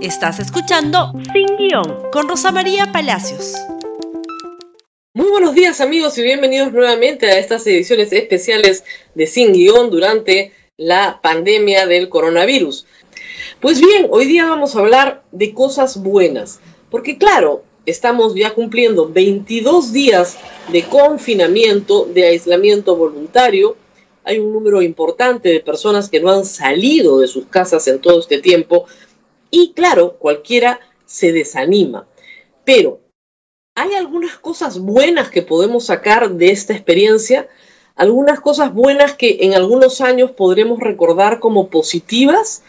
Estás escuchando Sin Guión con Rosa María Palacios. Muy buenos días amigos y bienvenidos nuevamente a estas ediciones especiales de Sin Guión durante la pandemia del coronavirus. Pues bien, hoy día vamos a hablar de cosas buenas, porque claro, estamos ya cumpliendo 22 días de confinamiento, de aislamiento voluntario. Hay un número importante de personas que no han salido de sus casas en todo este tiempo y claro, cualquiera se desanima. Pero, ¿hay algunas cosas buenas que podemos sacar de esta experiencia? Algunas cosas buenas que en algunos años podremos recordar como positivas.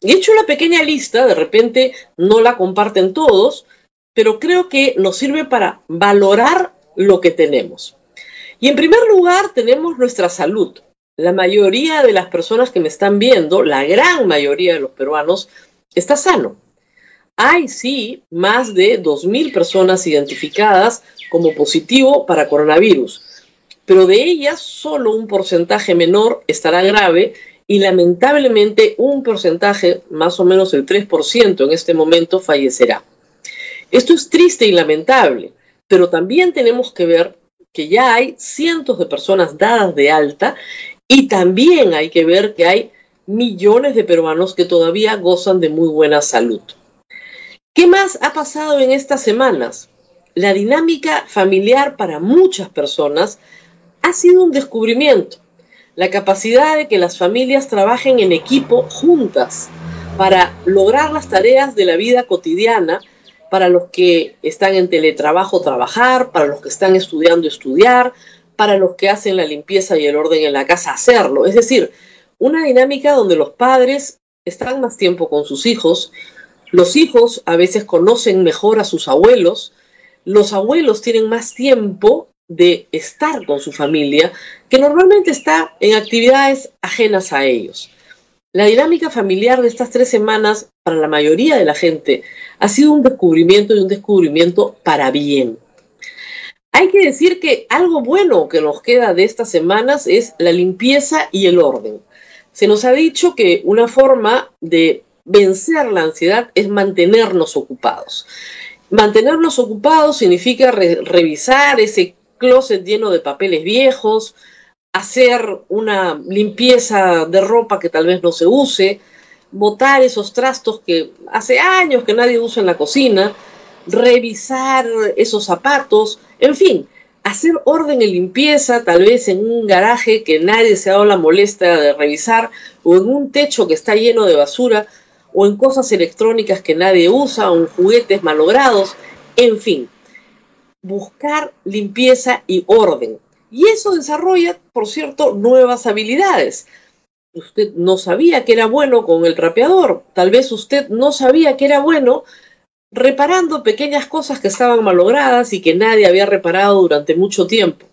He hecho una pequeña lista, de repente no la comparten todos, pero creo que nos sirve para valorar lo que tenemos. Y en primer lugar tenemos nuestra salud. La mayoría de las personas que me están viendo, la gran mayoría de los peruanos, está sano. Hay sí más de 2.000 personas identificadas como positivo para coronavirus, pero de ellas solo un porcentaje menor estará grave y lamentablemente un porcentaje, más o menos el 3% en este momento, fallecerá. Esto es triste y lamentable, pero también tenemos que ver que ya hay cientos de personas dadas de alta y también hay que ver que hay millones de peruanos que todavía gozan de muy buena salud. ¿Qué más ha pasado en estas semanas? La dinámica familiar para muchas personas ha sido un descubrimiento. La capacidad de que las familias trabajen en equipo juntas para lograr las tareas de la vida cotidiana, para los que están en teletrabajo trabajar, para los que están estudiando estudiar, para los que hacen la limpieza y el orden en la casa hacerlo. Es decir, una dinámica donde los padres están más tiempo con sus hijos, los hijos a veces conocen mejor a sus abuelos, los abuelos tienen más tiempo de estar con su familia, que normalmente está en actividades ajenas a ellos. La dinámica familiar de estas tres semanas, para la mayoría de la gente, ha sido un descubrimiento y un descubrimiento para bien. Hay que decir que algo bueno que nos queda de estas semanas es la limpieza y el orden. Se nos ha dicho que una forma de vencer la ansiedad es mantenernos ocupados. Mantenernos ocupados significa revisar ese closet lleno de papeles viejos, hacer una limpieza de ropa que tal vez no se use, botar esos trastos que hace años que nadie usa en la cocina, revisar esos zapatos, en fin, hacer orden y limpieza, tal vez en un garaje que nadie se ha dado la molestia de revisar, o en un techo que está lleno de basura, o en cosas electrónicas que nadie usa, o en juguetes malogrados, en fin, buscar limpieza y orden. Y eso desarrolla, por cierto, nuevas habilidades. Usted no sabía que era bueno con el trapeador, tal vez usted no sabía que era bueno reparando pequeñas cosas que estaban malogradas y que nadie había reparado durante mucho tiempo.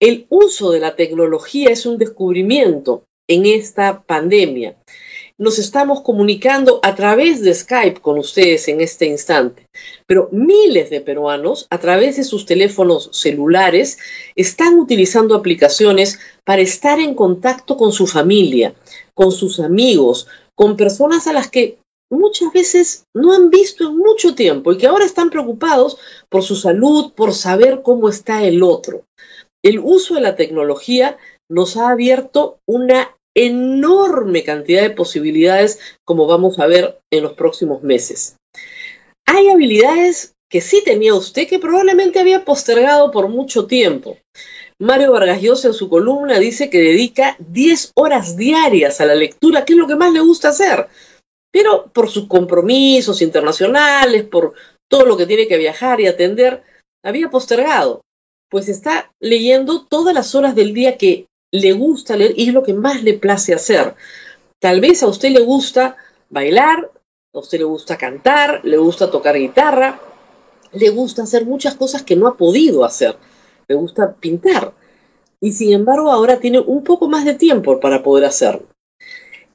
El uso de la tecnología es un descubrimiento en esta pandemia. Nos estamos comunicando a través de Skype con ustedes en este instante, pero miles de peruanos a través de sus teléfonos celulares están utilizando aplicaciones para estar en contacto con su familia, con sus amigos, con personas a las que muchas veces no han visto en mucho tiempo y que ahora están preocupados por su salud, por saber cómo está el otro. El uso de la tecnología nos ha abierto una enorme cantidad de posibilidades como vamos a ver en los próximos meses. Hay habilidades que sí tenía usted que probablemente había postergado por mucho tiempo. Mario Vargas Llosa en su columna dice que dedica 10 horas diarias a la lectura, que es lo que más le gusta hacer pero por sus compromisos internacionales, por todo lo que tiene que viajar y atender, había postergado. Pues está leyendo todas las horas del día que le gusta leer y es lo que más le place hacer. Tal vez a usted le gusta bailar, a usted le gusta cantar, le gusta tocar guitarra, le gusta hacer muchas cosas que no ha podido hacer, le gusta pintar. Y sin embargo ahora tiene un poco más de tiempo para poder hacerlo.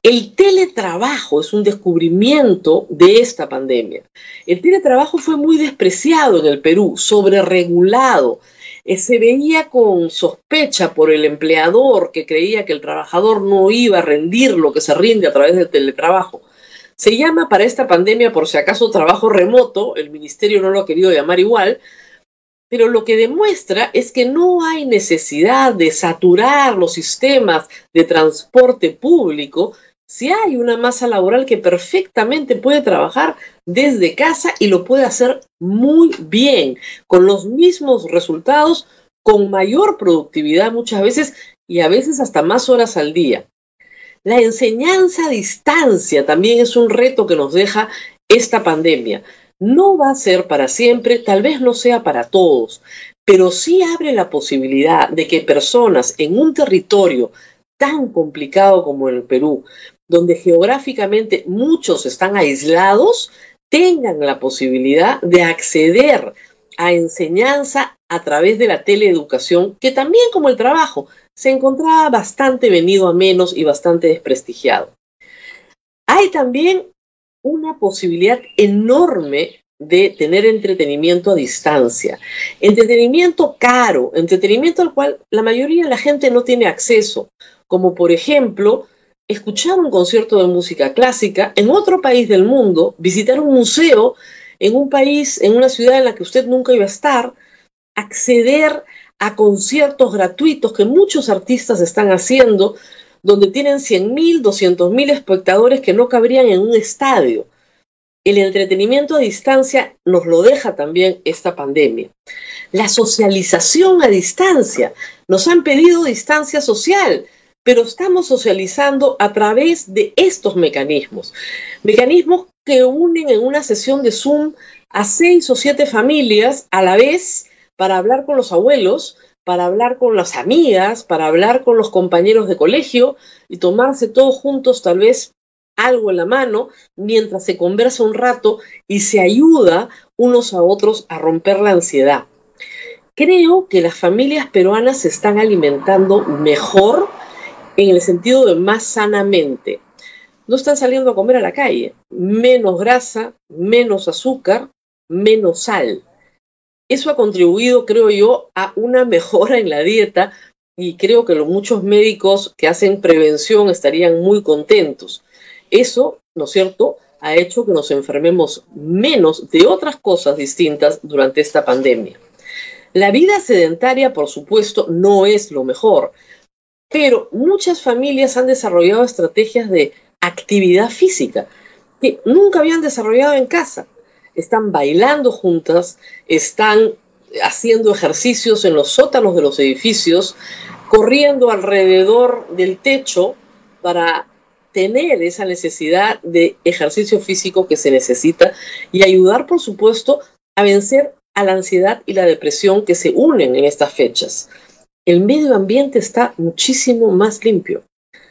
El teletrabajo es un descubrimiento de esta pandemia. El teletrabajo fue muy despreciado en el Perú, sobreregulado. Eh, se veía con sospecha por el empleador que creía que el trabajador no iba a rendir lo que se rinde a través del teletrabajo. Se llama para esta pandemia, por si acaso, trabajo remoto, el ministerio no lo ha querido llamar igual, pero lo que demuestra es que no hay necesidad de saturar los sistemas de transporte público si hay una masa laboral que perfectamente puede trabajar desde casa y lo puede hacer muy bien, con los mismos resultados, con mayor productividad muchas veces y a veces hasta más horas al día. La enseñanza a distancia también es un reto que nos deja esta pandemia. No va a ser para siempre, tal vez no sea para todos, pero sí abre la posibilidad de que personas en un territorio tan complicado como el Perú, donde geográficamente muchos están aislados, tengan la posibilidad de acceder a enseñanza a través de la teleeducación, que también como el trabajo se encontraba bastante venido a menos y bastante desprestigiado. Hay también una posibilidad enorme de tener entretenimiento a distancia. Entretenimiento caro, entretenimiento al cual la mayoría de la gente no tiene acceso, como por ejemplo escuchar un concierto de música clásica en otro país del mundo, visitar un museo en un país, en una ciudad en la que usted nunca iba a estar, acceder a conciertos gratuitos que muchos artistas están haciendo, donde tienen 100.000, 200.000 espectadores que no cabrían en un estadio. El entretenimiento a distancia nos lo deja también esta pandemia. La socialización a distancia. Nos han pedido distancia social pero estamos socializando a través de estos mecanismos. Mecanismos que unen en una sesión de Zoom a seis o siete familias a la vez para hablar con los abuelos, para hablar con las amigas, para hablar con los compañeros de colegio y tomarse todos juntos tal vez algo en la mano mientras se conversa un rato y se ayuda unos a otros a romper la ansiedad. Creo que las familias peruanas se están alimentando mejor en el sentido de más sanamente. No están saliendo a comer a la calle. Menos grasa, menos azúcar, menos sal. Eso ha contribuido, creo yo, a una mejora en la dieta y creo que los muchos médicos que hacen prevención estarían muy contentos. Eso, ¿no es cierto?, ha hecho que nos enfermemos menos de otras cosas distintas durante esta pandemia. La vida sedentaria, por supuesto, no es lo mejor. Pero muchas familias han desarrollado estrategias de actividad física que nunca habían desarrollado en casa. Están bailando juntas, están haciendo ejercicios en los sótanos de los edificios, corriendo alrededor del techo para tener esa necesidad de ejercicio físico que se necesita y ayudar, por supuesto, a vencer a la ansiedad y la depresión que se unen en estas fechas el medio ambiente está muchísimo más limpio.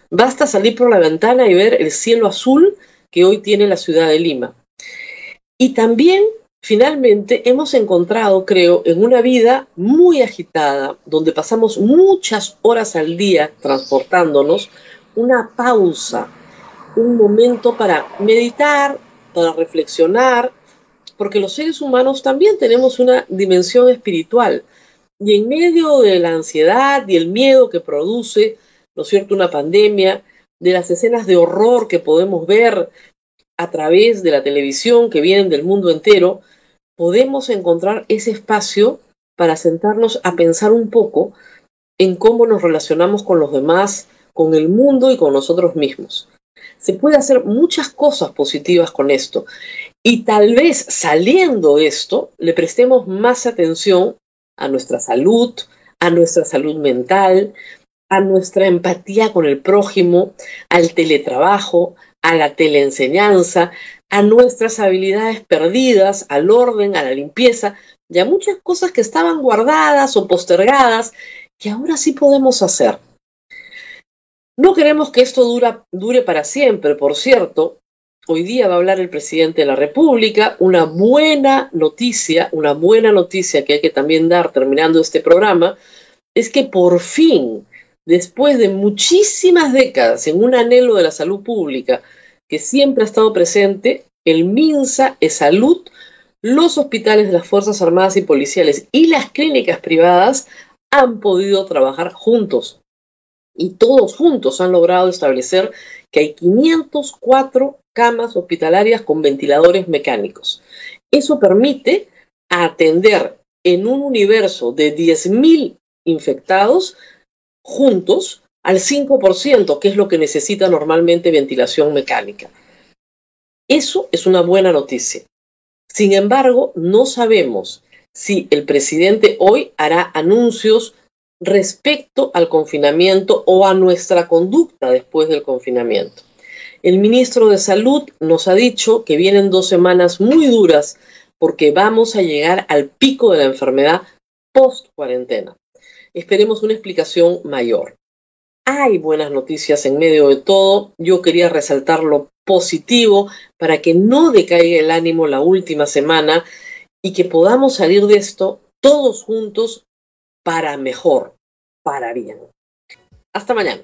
Basta salir por la ventana y ver el cielo azul que hoy tiene la ciudad de Lima. Y también, finalmente, hemos encontrado, creo, en una vida muy agitada, donde pasamos muchas horas al día transportándonos, una pausa, un momento para meditar, para reflexionar, porque los seres humanos también tenemos una dimensión espiritual y en medio de la ansiedad y el miedo que produce, ¿no cierto?, una pandemia, de las escenas de horror que podemos ver a través de la televisión que vienen del mundo entero, podemos encontrar ese espacio para sentarnos a pensar un poco en cómo nos relacionamos con los demás, con el mundo y con nosotros mismos. Se puede hacer muchas cosas positivas con esto y tal vez saliendo de esto le prestemos más atención a nuestra salud, a nuestra salud mental, a nuestra empatía con el prójimo, al teletrabajo, a la teleenseñanza, a nuestras habilidades perdidas, al orden, a la limpieza y a muchas cosas que estaban guardadas o postergadas que ahora sí podemos hacer. No queremos que esto dure para siempre, por cierto, Hoy día va a hablar el presidente de la República. Una buena noticia, una buena noticia que hay que también dar terminando este programa, es que por fin, después de muchísimas décadas en un anhelo de la salud pública que siempre ha estado presente, el MINSA, es salud, los hospitales de las Fuerzas Armadas y Policiales y las clínicas privadas han podido trabajar juntos. Y todos juntos han logrado establecer que hay 504 camas hospitalarias con ventiladores mecánicos. Eso permite atender en un universo de 10.000 infectados juntos al 5%, que es lo que necesita normalmente ventilación mecánica. Eso es una buena noticia. Sin embargo, no sabemos si el presidente hoy hará anuncios respecto al confinamiento o a nuestra conducta después del confinamiento. El ministro de Salud nos ha dicho que vienen dos semanas muy duras porque vamos a llegar al pico de la enfermedad post cuarentena. Esperemos una explicación mayor. Hay buenas noticias en medio de todo. Yo quería resaltar lo positivo para que no decaiga el ánimo la última semana y que podamos salir de esto todos juntos para mejor, para bien. Hasta mañana.